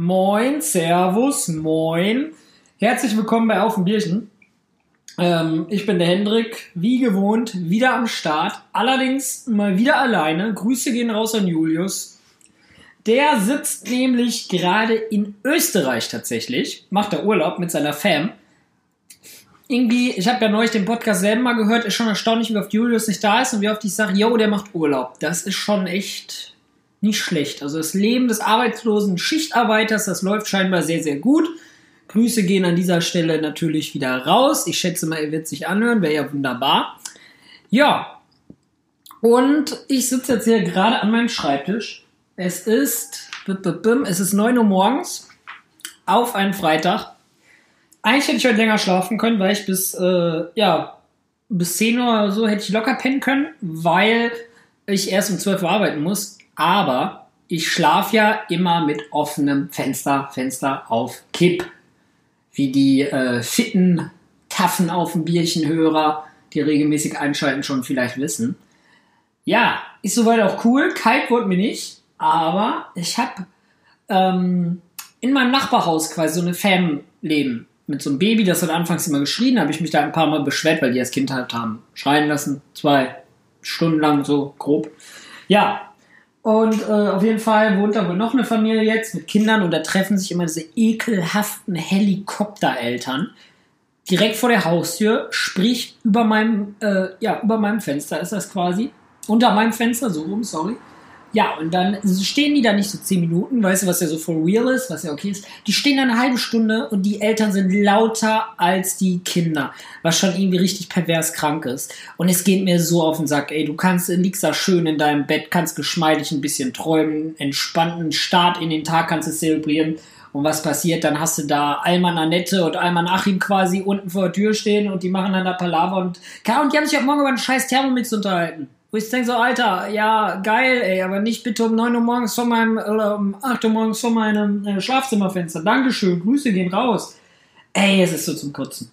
Moin, Servus, moin. Herzlich willkommen bei Auf dem Bierchen. Ähm, ich bin der Hendrik, wie gewohnt, wieder am Start. Allerdings mal wieder alleine. Grüße gehen raus an Julius. Der sitzt nämlich gerade in Österreich tatsächlich, macht er Urlaub mit seiner Fam. Irgendwie, ich habe ja neulich den Podcast selber mal gehört, ist schon erstaunlich, wie oft Julius nicht da ist und wie oft ich sage, yo, der macht Urlaub. Das ist schon echt nicht schlecht. Also das Leben des arbeitslosen Schichtarbeiters, das läuft scheinbar sehr, sehr gut. Grüße gehen an dieser Stelle natürlich wieder raus. Ich schätze mal, er wird sich anhören, wäre ja wunderbar. Ja, und ich sitze jetzt hier gerade an meinem Schreibtisch. Es ist, es ist 9 Uhr morgens auf einen Freitag. Eigentlich hätte ich heute länger schlafen können, weil ich bis, äh, ja, bis 10 Uhr oder so hätte ich locker pennen können, weil ich erst um 12 Uhr arbeiten muss. Aber ich schlafe ja immer mit offenem Fenster, Fenster auf Kipp wie die äh, fitten, taffen auf dem Bierchenhörer, die regelmäßig einschalten, schon vielleicht wissen. Ja, ist soweit auch cool. Kalt wurde mir nicht, aber ich habe ähm, in meinem Nachbarhaus quasi so eine Fam leben. Mit so einem Baby, das hat anfangs immer geschrien, habe ich mich da ein paar Mal beschwert, weil die als Kind halt haben schreien lassen. Zwei Stunden lang so grob. Ja, und äh, auf jeden Fall wohnt da wohl noch eine Familie jetzt mit Kindern und da treffen sich immer diese ekelhaften Helikoptereltern direkt vor der Haustür, sprich über meinem, äh, ja, über meinem Fenster ist das quasi. Unter meinem Fenster, so rum, sorry. Ja, und dann stehen die da nicht so 10 Minuten, weißt du, was ja so for real ist, was ja okay ist. Die stehen da eine halbe Stunde und die Eltern sind lauter als die Kinder, was schon irgendwie richtig pervers krank ist. Und es geht mir so auf den Sack, ey, du kannst, liegst da schön in deinem Bett, kannst geschmeidig ein bisschen träumen, entspannten Start in den Tag kannst du zelebrieren. Und was passiert? Dann hast du da Alman Annette und Alman Achim quasi unten vor der Tür stehen und die machen dann da Palaver und, und die haben sich auch morgen über einen scheiß Thermomix unterhalten. Wo ich denke so, Alter, ja, geil, ey, aber nicht bitte um 9 Uhr morgens vor meinem, oder um 8 Uhr morgens vor meinem äh, Schlafzimmerfenster. Dankeschön, Grüße gehen raus. Ey, es ist so zum Kotzen.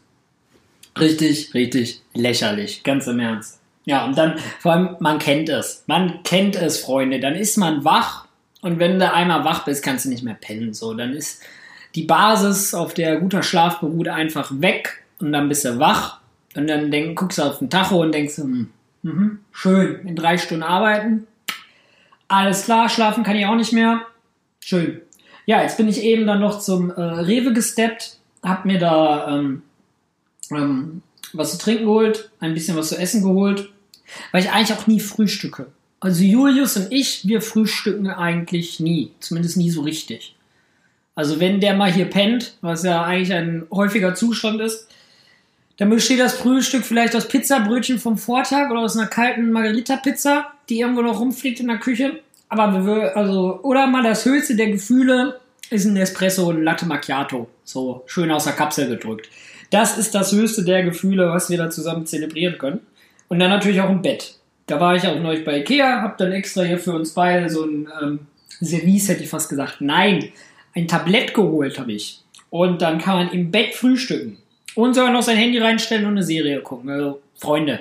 Richtig, richtig lächerlich, ganz im Ernst. Ja, und dann, vor allem, man kennt es. Man kennt es, Freunde. Dann ist man wach und wenn du einmal wach bist, kannst du nicht mehr pennen. So, dann ist die Basis, auf der guter Schlaf beruht, einfach weg und dann bist du wach und dann denk, guckst du auf den Tacho und denkst, hm, Mhm. Schön. In drei Stunden arbeiten. Alles klar, schlafen kann ich auch nicht mehr. Schön. Ja, jetzt bin ich eben dann noch zum äh, Rewe gesteppt, hab mir da ähm, ähm, was zu trinken geholt, ein bisschen was zu essen geholt, weil ich eigentlich auch nie frühstücke. Also Julius und ich, wir frühstücken eigentlich nie, zumindest nie so richtig. Also wenn der mal hier pennt, was ja eigentlich ein häufiger Zustand ist, dann besteht das Frühstück vielleicht aus Pizzabrötchen vom Vortag oder aus einer kalten Margarita-Pizza, die irgendwo noch rumfliegt in der Küche. Aber wir, also, oder mal das höchste der Gefühle ist ein Espresso Latte Macchiato. So schön aus der Kapsel gedrückt. Das ist das höchste der Gefühle, was wir da zusammen zelebrieren können. Und dann natürlich auch im Bett. Da war ich auch neulich bei Ikea, hab dann extra hier für uns beide so ein ähm, Service, hätte ich fast gesagt. Nein, ein Tablett geholt habe ich. Und dann kann man im Bett frühstücken. Und sogar noch sein Handy reinstellen und eine Serie gucken. Also, Freunde,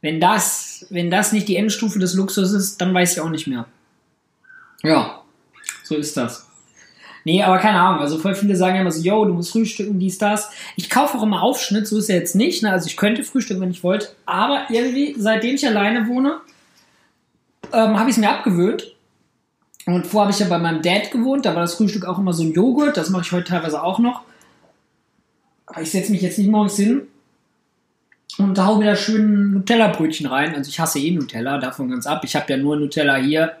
wenn das, wenn das nicht die Endstufe des Luxus ist, dann weiß ich auch nicht mehr. Ja, so ist das. Nee, aber keine Ahnung. Also voll viele sagen ja immer so, yo, du musst frühstücken, dies, das. Ich kaufe auch immer Aufschnitt, so ist ja jetzt nicht. Ne? Also ich könnte frühstücken, wenn ich wollte. Aber irgendwie, seitdem ich alleine wohne, ähm, habe ich es mir abgewöhnt. Und vorher habe ich ja bei meinem Dad gewohnt, da war das Frühstück auch immer so ein Joghurt, das mache ich heute teilweise auch noch. Aber ich setze mich jetzt nicht morgens hin und hau mir da schön Nutella-Brötchen rein. Also ich hasse eh Nutella, davon ganz ab. Ich habe ja nur Nutella hier.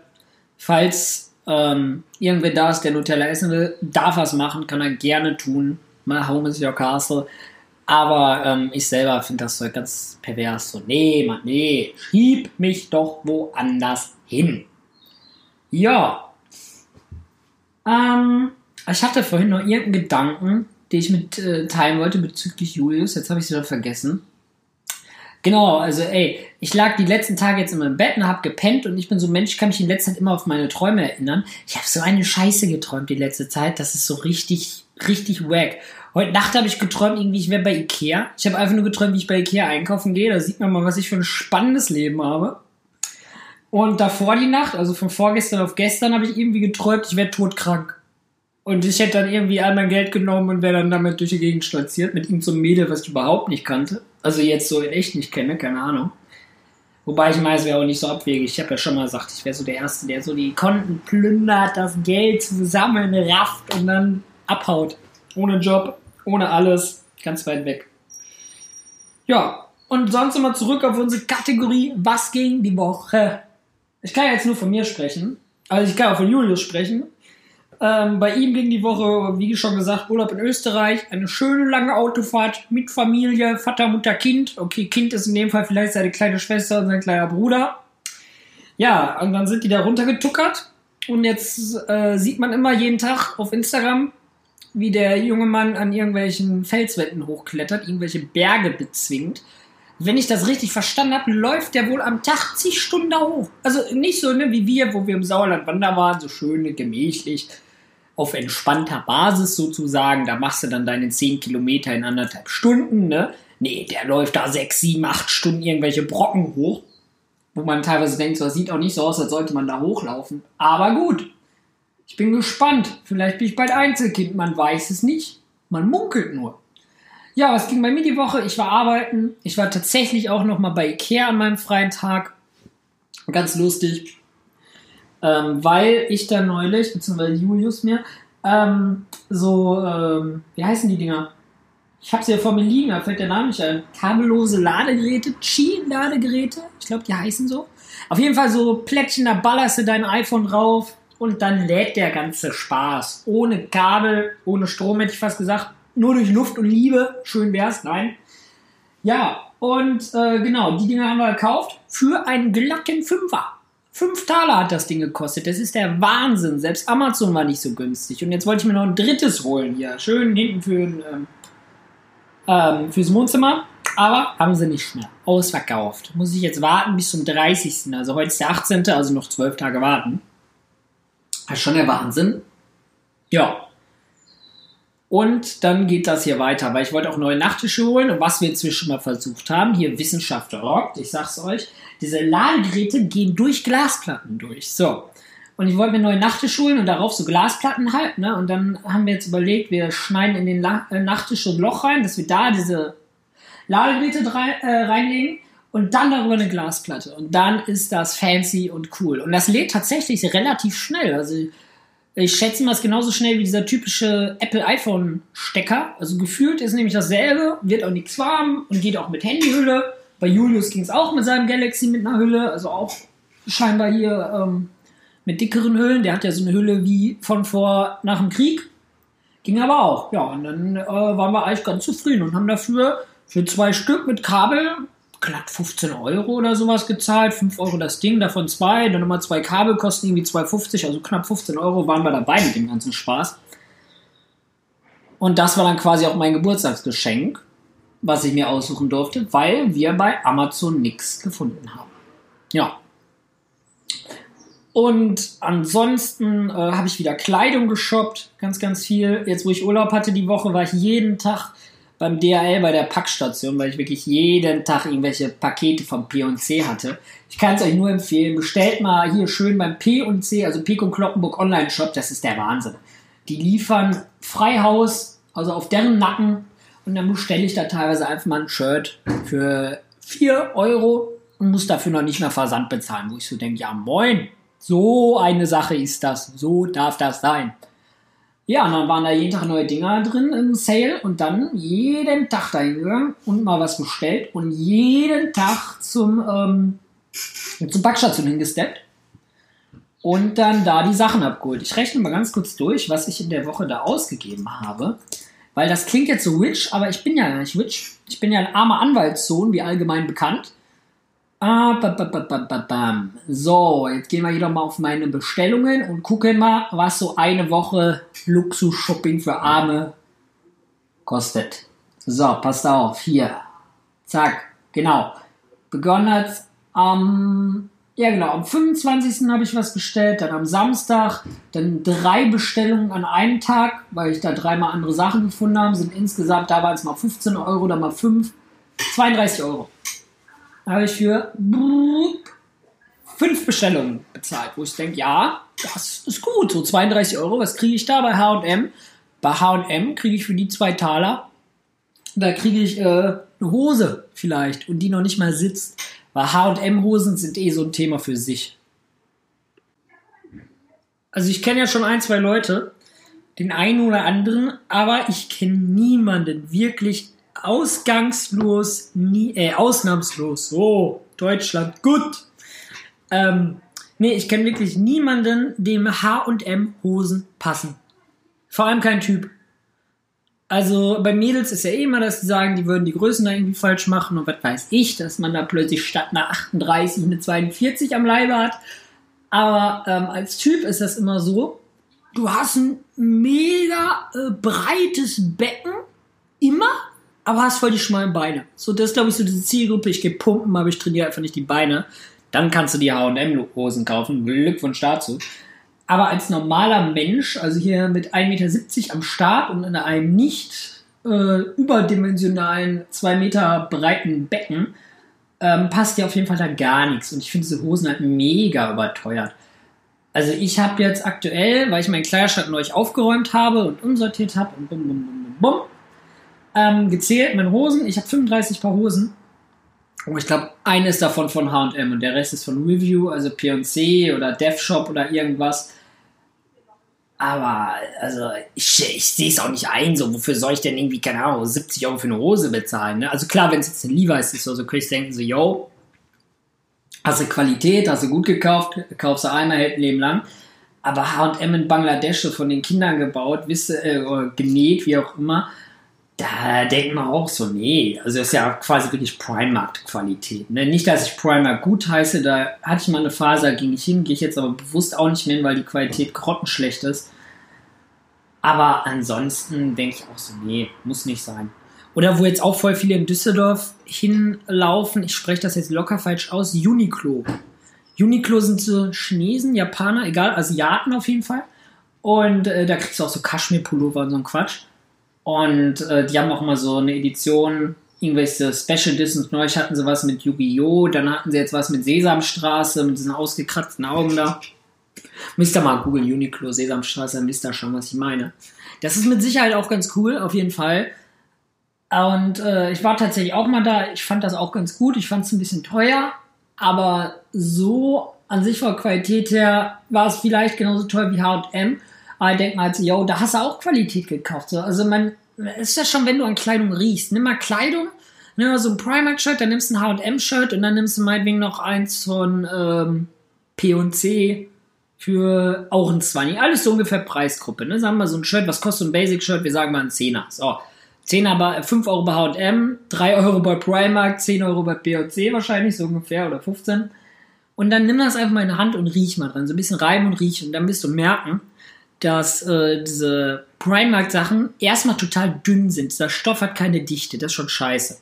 Falls ähm, irgendwer da ist, der Nutella essen will, darf er es machen, kann er gerne tun. My home is your castle. Aber ähm, ich selber finde das so ganz pervers. So, nee, Mann, nee, schieb mich doch woanders hin. Ja. Ähm, ich hatte vorhin noch irgendeinen Gedanken, die ich mit äh, teilen wollte bezüglich Julius. Jetzt habe ich es wieder vergessen. Genau, also ey, ich lag die letzten Tage jetzt in meinem Bett und habe gepennt und ich bin so ein Mensch, ich kann mich in letzter Zeit immer auf meine Träume erinnern. Ich habe so eine Scheiße geträumt die letzte Zeit, das ist so richtig, richtig wack. Heute Nacht habe ich geträumt, irgendwie ich wäre bei Ikea. Ich habe einfach nur geträumt, wie ich bei Ikea einkaufen gehe. Da sieht man mal, was ich für ein spannendes Leben habe. Und davor die Nacht, also von vorgestern auf gestern, habe ich irgendwie geträumt, ich wäre todkrank. Und ich hätte dann irgendwie all mein Geld genommen und wäre dann damit durch die Gegend stolziert mit ihm zum Mädel, was ich überhaupt nicht kannte. Also jetzt so in echt nicht kenne, keine Ahnung. Wobei ich meine, es wäre auch nicht so abwegig. Ich habe ja schon mal gesagt, ich wäre so der Erste, der so die Konten plündert, das Geld zusammen rafft und dann abhaut. Ohne Job, ohne alles, ganz weit weg. Ja, und sonst immer zurück auf unsere Kategorie, was ging die Woche? Ich kann ja jetzt nur von mir sprechen. Also ich kann auch von Julius sprechen. Ähm, bei ihm ging die Woche, wie schon gesagt, Urlaub in Österreich. Eine schöne lange Autofahrt mit Familie, Vater, Mutter, Kind. Okay, Kind ist in dem Fall vielleicht seine kleine Schwester und sein kleiner Bruder. Ja, und dann sind die da runtergetuckert. Und jetzt äh, sieht man immer jeden Tag auf Instagram, wie der junge Mann an irgendwelchen Felswänden hochklettert, irgendwelche Berge bezwingt. Wenn ich das richtig verstanden habe, läuft der wohl am Tag zig Stunden da hoch. Also nicht so ne, wie wir, wo wir im Sauerland wandern waren, so schön gemächlich auf entspannter Basis sozusagen. Da machst du dann deine 10 Kilometer in anderthalb Stunden, ne? Nee, der läuft da 6, 7, 8 Stunden irgendwelche Brocken hoch. Wo man teilweise denkt, so, das sieht auch nicht so aus, als sollte man da hochlaufen. Aber gut. Ich bin gespannt. Vielleicht bin ich bald Einzelkind. Man weiß es nicht. Man munkelt nur. Ja, was ging bei mir die Woche? Ich war arbeiten. Ich war tatsächlich auch noch mal bei Ikea an meinem freien Tag. Ganz lustig ähm, weil ich da neulich, beziehungsweise Julius mir, ähm, so, ähm, wie heißen die Dinger? Ich habe sie ja vor mir liegen, da fällt der Name nicht ein. Kabellose Ladegeräte, Qi-Ladegeräte, ich glaube, die heißen so. Auf jeden Fall so Plättchen, da ballerst du dein iPhone drauf und dann lädt der ganze Spaß. Ohne Kabel, ohne Strom hätte ich fast gesagt. Nur durch Luft und Liebe. Schön wär's, nein. Ja, und äh, genau, die Dinger haben wir gekauft für einen glatten Fünfer. Fünf Taler hat das Ding gekostet. Das ist der Wahnsinn. Selbst Amazon war nicht so günstig. Und jetzt wollte ich mir noch ein drittes holen hier. Schön hinten für ein, ähm, ähm, fürs Wohnzimmer. Aber haben sie nicht mehr. Ausverkauft. Muss ich jetzt warten bis zum 30. Also heute ist der 18. Also noch zwölf Tage warten. Das ist schon der Wahnsinn. Ja. Und dann geht das hier weiter, weil ich wollte auch neue Nachttische holen und was wir inzwischen mal versucht haben, hier Wissenschaft rockt, ich sag's euch, diese Ladegeräte gehen durch Glasplatten durch. So. Und ich wollte mir neue Nachttische holen und darauf so Glasplatten halten, ne? Und dann haben wir jetzt überlegt, wir schneiden in den La äh, Nachttisch ein Loch rein, dass wir da diese Ladegeräte äh, reinlegen und dann darüber eine Glasplatte. Und dann ist das fancy und cool. Und das lädt tatsächlich relativ schnell. Also ich schätze mal, es ist genauso schnell wie dieser typische Apple iPhone Stecker. Also gefühlt ist nämlich dasselbe, wird auch nichts warm und geht auch mit Handyhülle. Bei Julius ging es auch mit seinem Galaxy mit einer Hülle, also auch scheinbar hier ähm, mit dickeren Hüllen. Der hat ja so eine Hülle wie von vor nach dem Krieg. Ging aber auch. Ja, und dann äh, waren wir eigentlich ganz zufrieden und haben dafür für zwei Stück mit Kabel glatt 15 Euro oder sowas gezahlt. 5 Euro das Ding, davon zwei. Dann nochmal zwei Kabel kosten irgendwie 2,50, also knapp 15 Euro waren wir dabei mit dem ganzen Spaß. Und das war dann quasi auch mein Geburtstagsgeschenk, was ich mir aussuchen durfte, weil wir bei Amazon nichts gefunden haben. Ja. Und ansonsten äh, habe ich wieder Kleidung geshoppt, ganz, ganz viel. Jetzt, wo ich Urlaub hatte die Woche, war ich jeden Tag beim DHL bei der Packstation, weil ich wirklich jeden Tag irgendwelche Pakete vom P&C hatte. Ich kann es euch nur empfehlen, bestellt mal hier schön beim P&C, also Pico Kloppenburg Online Shop, das ist der Wahnsinn. Die liefern Freihaus, also auf deren Nacken und dann bestelle ich da teilweise einfach mal ein Shirt für 4 Euro und muss dafür noch nicht mehr Versand bezahlen, wo ich so denke, ja moin, so eine Sache ist das, so darf das sein. Ja, und dann waren da jeden Tag neue Dinger drin im Sale und dann jeden Tag dahin gegangen und mal was bestellt und jeden Tag zum, ähm, zur Backstation hingesteppt und dann da die Sachen abgeholt. Ich rechne mal ganz kurz durch, was ich in der Woche da ausgegeben habe, weil das klingt jetzt so rich, aber ich bin ja nicht rich. Ich bin ja ein armer Anwaltssohn, wie allgemein bekannt. Ah, ba, ba, ba, so, jetzt gehen wir hier doch mal auf meine Bestellungen und gucken mal, was so eine Woche Luxus-Shopping für Arme kostet. So, passt auf, hier. Zack, genau. Begonnen hat am, ja genau, am 25. habe ich was bestellt, dann am Samstag, dann drei Bestellungen an einem Tag, weil ich da dreimal andere Sachen gefunden habe, sind insgesamt, da waren es mal 15 Euro, dann mal 5, 32 Euro habe ich für fünf Bestellungen bezahlt, wo ich denke, ja, das ist gut. So 32 Euro, was kriege ich da bei HM? Bei HM kriege ich für die zwei Taler, da kriege ich äh, eine Hose vielleicht und die noch nicht mal sitzt. Weil HM-Hosen sind eh so ein Thema für sich. Also ich kenne ja schon ein, zwei Leute, den einen oder anderen, aber ich kenne niemanden wirklich ausgangslos, nie, äh, ausnahmslos. So, Deutschland, gut. Ähm, nee, ich kenne wirklich niemanden, dem H&M Hosen passen. Vor allem kein Typ. Also bei Mädels ist ja eh immer, dass sie sagen, die würden die Größen da irgendwie falsch machen und was weiß ich, dass man da plötzlich statt einer 38 eine 42 am Leibe hat. Aber ähm, als Typ ist das immer so, du hast ein mega äh, breites Becken, immer, aber hast voll die schmalen Beine. So, das ist, glaube ich, so diese Zielgruppe. Ich gehe pumpen, aber ich trainiere einfach nicht die Beine. Dann kannst du die H&M-Hosen kaufen. Glückwunsch dazu. Aber als normaler Mensch, also hier mit 1,70 Meter am Start und in einem nicht äh, überdimensionalen, 2 Meter breiten Becken, ähm, passt dir auf jeden Fall da gar nichts. Und ich finde diese Hosen halt mega überteuert. Also ich habe jetzt aktuell, weil ich meinen Kleiderschrank neu aufgeräumt habe und umsortiert habe und bum, bum, bum, bum, ähm, gezählt meine Hosen. Ich habe 35 Paar Hosen. Und ich glaube, eines davon von H&M und der Rest ist von Review, also P&C oder DevShop oder irgendwas. Aber, also, ich, ich sehe es auch nicht ein, so, wofür soll ich denn irgendwie, keine Ahnung, 70 Euro für eine Hose bezahlen, ne? Also klar, wenn es jetzt ein Levi's ist, so, so könnte ich denken, so, yo, hast du Qualität, hast du gut gekauft, kaufst du einmal, hält ein Leben lang. Aber H&M in Bangladesch von den Kindern gebaut, wisse, äh, genäht, wie auch immer, da denkt man auch so, nee, also das ist ja quasi wirklich Primark-Qualität. Ne? Nicht, dass ich Primark gut heiße, da hatte ich mal eine Phase, da ging ich hin, gehe ich jetzt aber bewusst auch nicht mehr hin, weil die Qualität grottenschlecht ist. Aber ansonsten denke ich auch so, nee, muss nicht sein. Oder wo jetzt auch voll viele in Düsseldorf hinlaufen, ich spreche das jetzt locker falsch aus, Uniqlo. Uniqlo sind so Chinesen, Japaner, egal, Asiaten auf jeden Fall. Und äh, da kriegst du auch so Kaschmir-Pullover und so ein Quatsch. Und äh, die haben auch immer so eine Edition, irgendwelche Special Editions. Neulich hatten sie was mit Yu-Gi-Oh! Dann hatten sie jetzt was mit Sesamstraße, mit diesen ausgekratzten Augen da. Müsst ihr mal googeln, Uniqlo, Sesamstraße, dann wisst ihr schon, was ich meine. Das ist mit Sicherheit auch ganz cool, auf jeden Fall. Und äh, ich war tatsächlich auch mal da. Ich fand das auch ganz gut. Ich fand es ein bisschen teuer, aber so an sich von Qualität her war es vielleicht genauso teuer wie H&M. Aber ich denke mal, also, yo, da hast du auch Qualität gekauft. So. Also man, ist ja schon, wenn du an Kleidung riechst. Nimm mal Kleidung, nimm mal so ein Primark-Shirt, dann nimmst du ein H&M-Shirt und dann nimmst du meinetwegen noch eins von ähm, P&C für auch ein 20. Alles so ungefähr Preisgruppe. Ne? Sagen wir so ein Shirt, was kostet ein Basic-Shirt? Wir sagen mal ein Zehner. So, 10 bei, 5 Euro bei H&M, 3 Euro bei Primark, 10 Euro bei P&C wahrscheinlich, so ungefähr, oder 15. Und dann nimm das einfach mal in die Hand und riech mal dran. So ein bisschen reiben und riechen. Und dann wirst du merken, dass äh, diese Primark-Sachen erstmal total dünn sind. Dieser Stoff hat keine Dichte, das ist schon scheiße.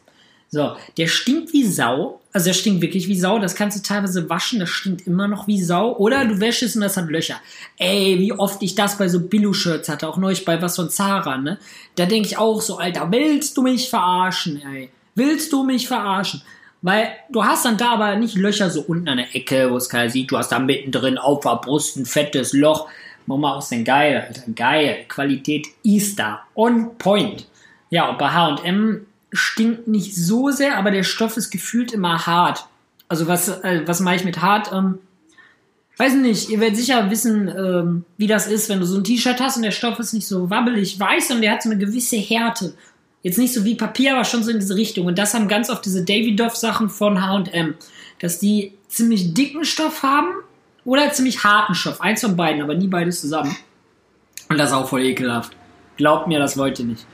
So, der stinkt wie Sau. Also der stinkt wirklich wie Sau. Das kannst du teilweise waschen, das stinkt immer noch wie Sau. Oder du wäschst es und das hat Löcher. Ey, wie oft ich das bei so Billo-Shirts hatte, auch neulich bei was von Zara, ne? Da denke ich auch so, Alter, willst du mich verarschen, ey? Willst du mich verarschen? Weil du hast dann da aber nicht Löcher so unten an der Ecke, wo es keiner sieht. Du hast da mittendrin auf der Brust ein fettes Loch. Mama aus denn geil, Alter, geil. Qualität ist da. On point. Ja, und bei H&M stinkt nicht so sehr, aber der Stoff ist gefühlt immer hart. Also was, äh, was mache ich mit hart? Ähm, weiß nicht, ihr werdet sicher wissen, ähm, wie das ist, wenn du so ein T-Shirt hast und der Stoff ist nicht so wabbelig weiß, sondern der hat so eine gewisse Härte. Jetzt nicht so wie Papier, aber schon so in diese Richtung. Und das haben ganz oft diese Davidoff-Sachen von H&M, dass die ziemlich dicken Stoff haben oder ziemlich harten Stoff. Eins von beiden, aber nie beides zusammen. Und das ist auch voll ekelhaft. Glaubt mir, das wollt ihr nicht.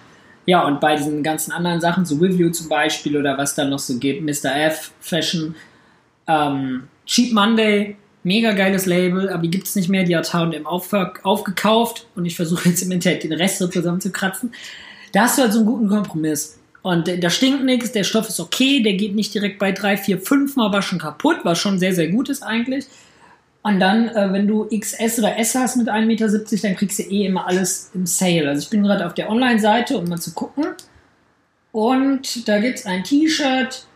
Ja, und bei diesen ganzen anderen Sachen, so Review zum Beispiel oder was da noch so gibt, Mr. F, Fashion, ähm, Cheap Monday, mega geiles Label, aber die gibt es nicht mehr, die hat H&M aufgekauft und ich versuche jetzt im Internet den Rest so zusammenzukratzen. Da hast du halt so einen guten Kompromiss. Und da stinkt nichts, der Stoff ist okay, der geht nicht direkt bei drei, vier, fünf Mal waschen kaputt, was schon sehr, sehr gut ist eigentlich. Und dann, äh, wenn du XS oder S hast mit 1,70 Meter, dann kriegst du eh immer alles im Sale. Also ich bin gerade auf der Online-Seite, um mal zu gucken. Und da gibt es ein T-Shirt.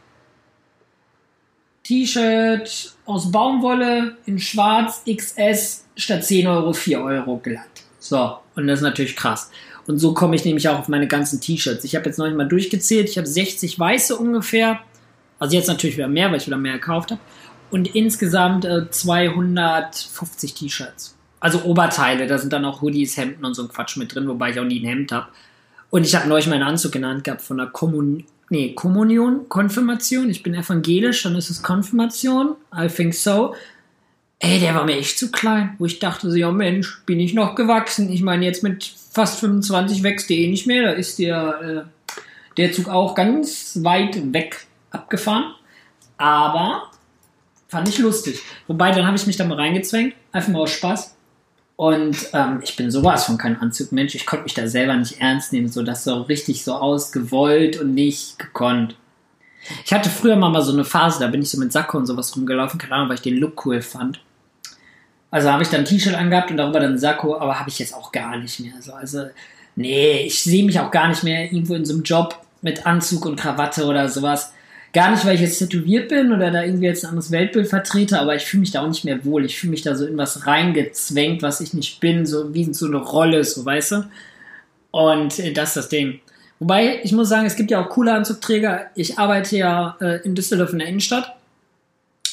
T-Shirt aus Baumwolle in schwarz XS statt 10 Euro 4 Euro glatt. So, und das ist natürlich krass. Und so komme ich nämlich auch auf meine ganzen T-Shirts. Ich habe jetzt noch nicht mal durchgezählt. Ich habe 60 weiße ungefähr. Also jetzt natürlich wieder mehr, weil ich wieder mehr gekauft habe. Und insgesamt äh, 250 T-Shirts. Also Oberteile, da sind dann auch Hoodies, Hemden und so ein Quatsch mit drin, wobei ich auch nie ein Hemd habe. Und ich habe neulich meinen Anzug genannt gehabt von der Kommun nee, Kommunion, Konfirmation. Ich bin evangelisch, dann ist es Konfirmation. I think so. Ey, der war mir echt zu klein, wo ich dachte so, ja Mensch, bin ich noch gewachsen. Ich meine, jetzt mit fast 25 wächst der eh nicht mehr. Da ist der, äh, der Zug auch ganz weit weg abgefahren. Aber fand ich lustig. Wobei, dann habe ich mich da mal reingezwängt. Einfach mal aus Spaß. Und ähm, ich bin sowas von kein Anzugmensch. Ich konnte mich da selber nicht ernst nehmen. So, das so richtig so ausgewollt und nicht gekonnt. Ich hatte früher mal, so eine Phase, da bin ich so mit Sakko und sowas rumgelaufen. Keine Ahnung, weil ich den Look cool fand. Also habe ich dann ein T-Shirt angehabt und darüber dann Sakko, aber habe ich jetzt auch gar nicht mehr. So, also, nee, ich sehe mich auch gar nicht mehr irgendwo in so einem Job mit Anzug und Krawatte oder sowas. Gar nicht, weil ich jetzt tätowiert bin oder da irgendwie jetzt ein anderes Weltbild vertrete, aber ich fühle mich da auch nicht mehr wohl. Ich fühle mich da so in was reingezwängt, was ich nicht bin, so wie so eine Rolle, so weißt du. Und äh, das ist das Ding. Wobei, ich muss sagen, es gibt ja auch coole Anzugträger. Ich arbeite ja äh, in Düsseldorf in der Innenstadt.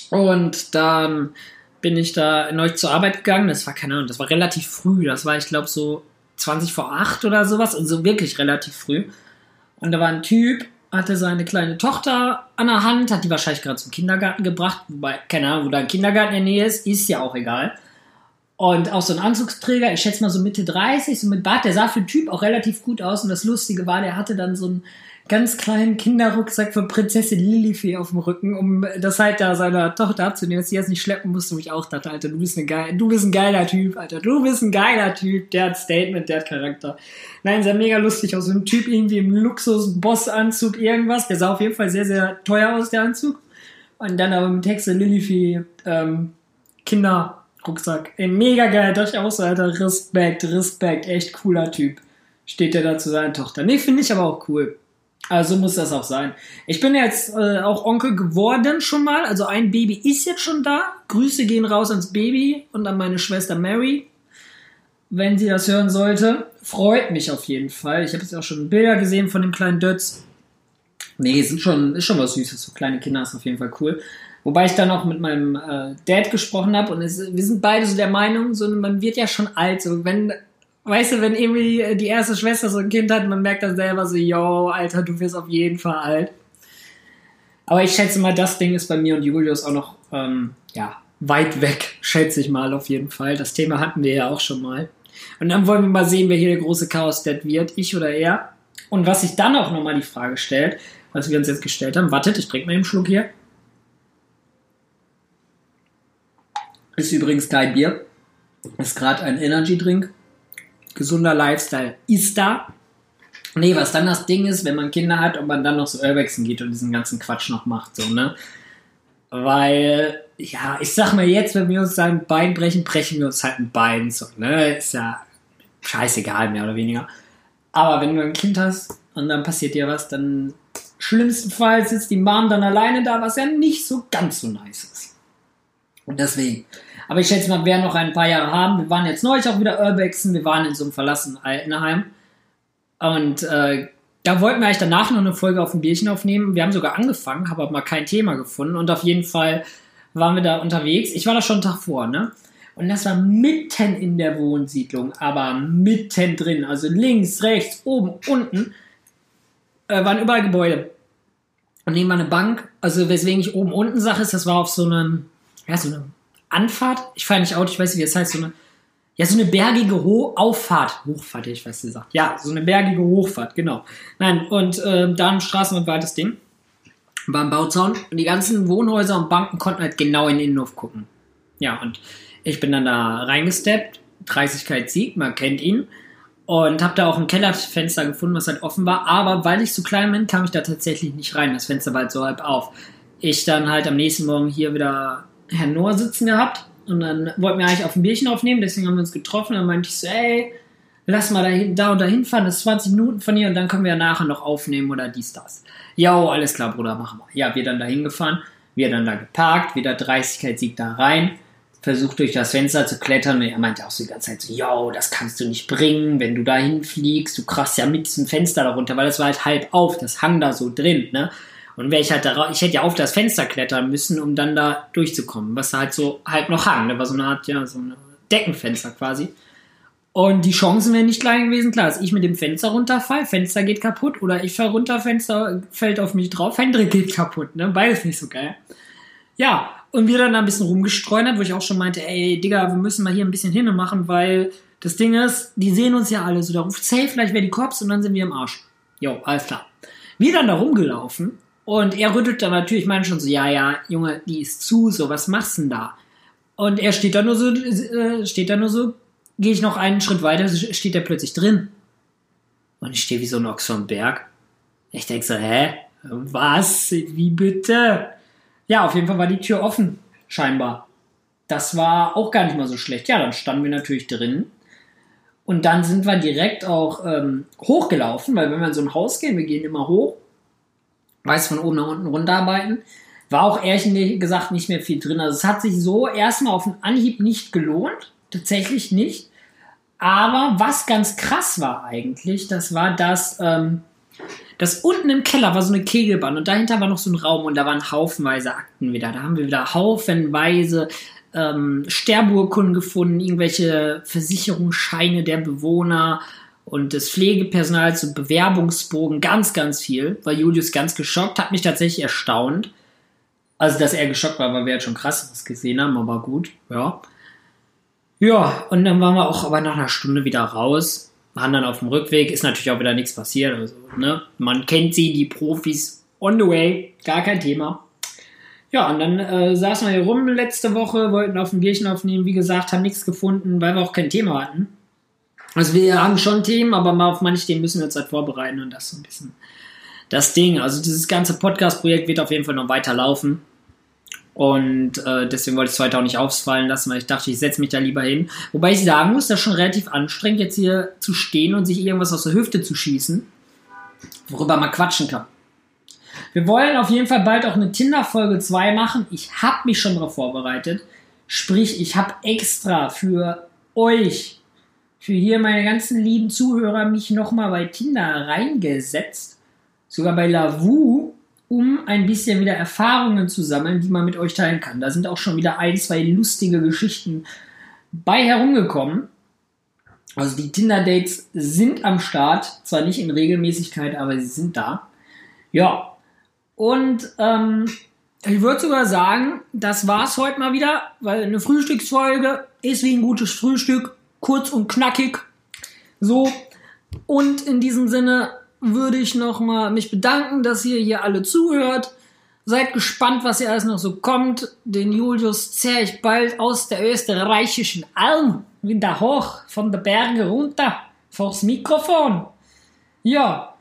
Und dann bin ich da neu zur Arbeit gegangen. Das war keine Ahnung, das war relativ früh. Das war, ich glaube, so 20 vor 8 oder sowas. Und so wirklich relativ früh. Und da war ein Typ, hatte seine kleine Tochter an der Hand, hat die wahrscheinlich gerade zum Kindergarten gebracht, wobei, keine Ahnung, wo da ein Kindergarten in der Nähe ist, ist ja auch egal. Und auch so ein Anzugsträger, ich schätze mal so Mitte 30, so mit Bart, der sah für den Typ auch relativ gut aus. Und das Lustige war, der hatte dann so ein ganz kleinen Kinderrucksack von Prinzessin Lilifee auf dem Rücken, um das halt da seiner Tochter abzunehmen, dass sie jetzt nicht schleppen musste, wo ich auch dachte, Alter, du bist, eine geil, du bist ein geiler Typ, Alter, du bist ein geiler Typ, der hat Statement, der hat Charakter. Nein, sah mega lustig aus, so ein Typ irgendwie im Luxus-Boss-Anzug, irgendwas, der sah auf jeden Fall sehr, sehr teuer aus, der Anzug. Und dann aber mit Texte Lilifee, ähm, Kinderrucksack. Ey, mega geil, so, Alter, Respekt, Respekt, echt cooler Typ. Steht der da zu seiner Tochter. Nee, finde ich aber auch cool. Also muss das auch sein. Ich bin jetzt äh, auch Onkel geworden schon mal. Also ein Baby ist jetzt schon da. Grüße gehen raus ans Baby und an meine Schwester Mary. Wenn sie das hören sollte. Freut mich auf jeden Fall. Ich habe jetzt auch schon Bilder gesehen von dem kleinen Dötz. Nee, sind schon, ist schon was Süßes. So kleine Kinder ist auf jeden Fall cool. Wobei ich dann auch mit meinem äh, Dad gesprochen habe und es, wir sind beide so der Meinung, so man wird ja schon alt. So wenn weißt du, wenn irgendwie die erste Schwester so ein Kind hat, man merkt dann selber so, yo, Alter, du wirst auf jeden Fall alt. Aber ich schätze mal, das Ding ist bei mir und Julius auch noch, ähm, ja, weit weg, schätze ich mal auf jeden Fall. Das Thema hatten wir ja auch schon mal. Und dann wollen wir mal sehen, wer hier der große Chaos-Dad wird, ich oder er. Und was sich dann auch nochmal die Frage stellt, was wir uns jetzt gestellt haben, wartet, ich trinke mal einen Schluck hier. Ist übrigens kein Bier. Ist gerade ein Energy-Drink gesunder Lifestyle ist da. Nee, was dann das Ding ist, wenn man Kinder hat und man dann noch so Urbexen geht und diesen ganzen Quatsch noch macht, so, ne? Weil, ja, ich sag mal jetzt, wenn wir uns ein Bein brechen, brechen wir uns halt ein Bein, so, ne? Ist ja scheißegal, mehr oder weniger. Aber wenn du ein Kind hast und dann passiert dir was, dann schlimmstenfalls sitzt die Mom dann alleine da, was ja nicht so ganz so nice ist. Und deswegen, aber ich schätze mal, wir werden noch ein paar Jahre haben. Wir waren jetzt neulich auch wieder Urbexen. Wir waren in so einem verlassenen Altenheim. Und äh, da wollten wir eigentlich danach noch eine Folge auf dem Bierchen aufnehmen. Wir haben sogar angefangen, habe aber mal kein Thema gefunden. Und auf jeden Fall waren wir da unterwegs. Ich war da schon einen Tag vor, ne? Und das war mitten in der Wohnsiedlung, aber mitten drin. Also links, rechts, oben, unten äh, waren überall Gebäude. Und neben war eine Bank. Also weswegen ich oben unten sage, ist, das war auf so einem, ja, so einem Anfahrt, ich fahre nicht Auto, ich weiß nicht, wie das heißt, so eine, ja, so eine bergige Ho Auffahrt, Hochfahrt, ich weiß, wie gesagt. Ja, so eine bergige Hochfahrt, genau. Nein, und äh, da im Straßenrand war das Ding, beim Bauzaun. Und die ganzen Wohnhäuser und Banken konnten halt genau in den Innenhof gucken. Ja, und ich bin dann da reingesteppt, 30 Sieg, man kennt ihn. Und habe da auch ein Kellerfenster gefunden, was halt offen war. Aber weil ich so klein bin, kam ich da tatsächlich nicht rein. Das Fenster war halt so halb auf. Ich dann halt am nächsten Morgen hier wieder Herrn Noah sitzen gehabt und dann wollten wir eigentlich auf ein Bierchen aufnehmen, deswegen haben wir uns getroffen. Dann meinte ich so, ey, lass mal da, da und da hinfahren, das ist 20 Minuten von hier und dann können wir ja nachher noch aufnehmen oder dies, das. Ja, alles klar, Bruder, machen wir. Ja, wir dann da hingefahren. Wir dann da geparkt, wieder Dreistigkeitssieg da rein, versucht durch das Fenster zu klettern und er meinte auch so die ganze Zeit so, yo, das kannst du nicht bringen, wenn du da hinfliegst, du krachst ja mit diesem Fenster darunter, weil das war halt halb auf, das hang da so drin, ne? Und wäre ich halt da, ich hätte ja auf das Fenster klettern müssen, um dann da durchzukommen, was da halt so halb noch hang, ne? War so eine Art, ja, so ein Deckenfenster quasi. Und die Chancen wären nicht klein gewesen, klar, dass ich mit dem Fenster runterfall, Fenster geht kaputt, oder ich fall runter, Fenster fällt auf mich drauf, Hendrik geht kaputt, ne? Beides nicht so geil. Ja, und wir dann da ein bisschen rumgestreunert, wo ich auch schon meinte, ey, Digga, wir müssen mal hier ein bisschen hin machen, weil das Ding ist, die sehen uns ja alle so, da ruft safe, vielleicht wäre die Cops und dann sind wir im Arsch. Jo, alles klar. Wir dann da rumgelaufen und er rüttelt dann natürlich schon so, ja, ja, Junge, die ist zu, so, was machst du denn da? Und er steht da nur so, äh, steht da nur so, gehe ich noch einen Schritt weiter, steht er plötzlich drin. Und ich stehe wie so ein Ochs vom Berg. Ich denke so, hä? Was? Wie bitte? Ja, auf jeden Fall war die Tür offen, scheinbar. Das war auch gar nicht mal so schlecht. Ja, dann standen wir natürlich drin. Und dann sind wir direkt auch ähm, hochgelaufen, weil wenn wir in so ein Haus gehen, wir gehen immer hoch, weiß von oben nach unten runterarbeiten, war auch ehrlich gesagt nicht mehr viel drin. Also es hat sich so erstmal auf den Anhieb nicht gelohnt, tatsächlich nicht. Aber was ganz krass war eigentlich, das war, dass ähm, das unten im Keller war so eine Kegelbahn und dahinter war noch so ein Raum und da waren haufenweise Akten wieder. Da haben wir wieder haufenweise ähm, Sterbeurkunden gefunden, irgendwelche Versicherungsscheine der Bewohner und des Pflegepersonals und Bewerbungsbogen, ganz, ganz viel. War Julius ganz geschockt, hat mich tatsächlich erstaunt. Also, dass er geschockt war, weil wir jetzt schon krass was gesehen haben, aber gut, ja. Ja, und dann waren wir auch aber nach einer Stunde wieder raus, waren dann auf dem Rückweg, ist natürlich auch wieder nichts passiert. Also, ne? Man kennt sie, die Profis on the way, gar kein Thema. Ja, und dann äh, saßen wir hier rum letzte Woche, wollten auf ein Bierchen aufnehmen, wie gesagt, haben nichts gefunden, weil wir auch kein Thema hatten. Also wir haben schon Themen, aber mal auf manche Themen müssen wir uns halt vorbereiten und das so ein bisschen das Ding. Also dieses ganze Podcast-Projekt wird auf jeden Fall noch weiter laufen. Und äh, deswegen wollte ich es heute auch nicht aufsfallen lassen, weil ich dachte, ich setze mich da lieber hin. Wobei ich sagen muss, das ist schon relativ anstrengend, jetzt hier zu stehen und sich irgendwas aus der Hüfte zu schießen, worüber man quatschen kann. Wir wollen auf jeden Fall bald auch eine Tinder-Folge 2 machen. Ich habe mich schon darauf vorbereitet. Sprich, ich habe extra für euch, für hier meine ganzen lieben Zuhörer, mich nochmal bei Tinder reingesetzt. Sogar bei Lavu um ein bisschen wieder Erfahrungen zu sammeln, die man mit euch teilen kann. Da sind auch schon wieder ein, zwei lustige Geschichten bei herumgekommen. Also die Tinder-Dates sind am Start, zwar nicht in Regelmäßigkeit, aber sie sind da. Ja, und ähm, ich würde sogar sagen, das war's heute mal wieder, weil eine Frühstücksfolge ist wie ein gutes Frühstück, kurz und knackig. So, und in diesem Sinne würde ich nochmal mich bedanken, dass ihr hier alle zuhört. Seid gespannt, was hier alles noch so kommt. Den Julius zerre ich bald aus der österreichischen Alm wieder hoch, von der Berge runter, vors Mikrofon. Ja.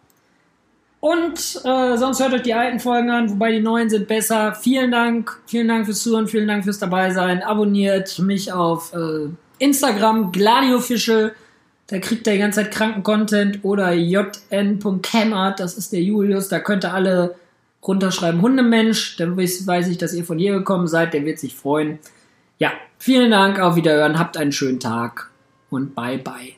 Und äh, sonst hört euch die alten Folgen an, wobei die neuen sind besser. Vielen Dank, vielen Dank fürs Zuhören, vielen Dank fürs dabei sein. Abonniert mich auf äh, Instagram, Gladioofficial. Da kriegt er die ganze Zeit kranken Content oder jn.cammert, das ist der Julius, da könnt ihr alle runterschreiben Hundemensch, dann weiß ich, dass ihr von hier gekommen seid, der wird sich freuen. Ja, vielen Dank, auf Wiederhören, habt einen schönen Tag und bye bye.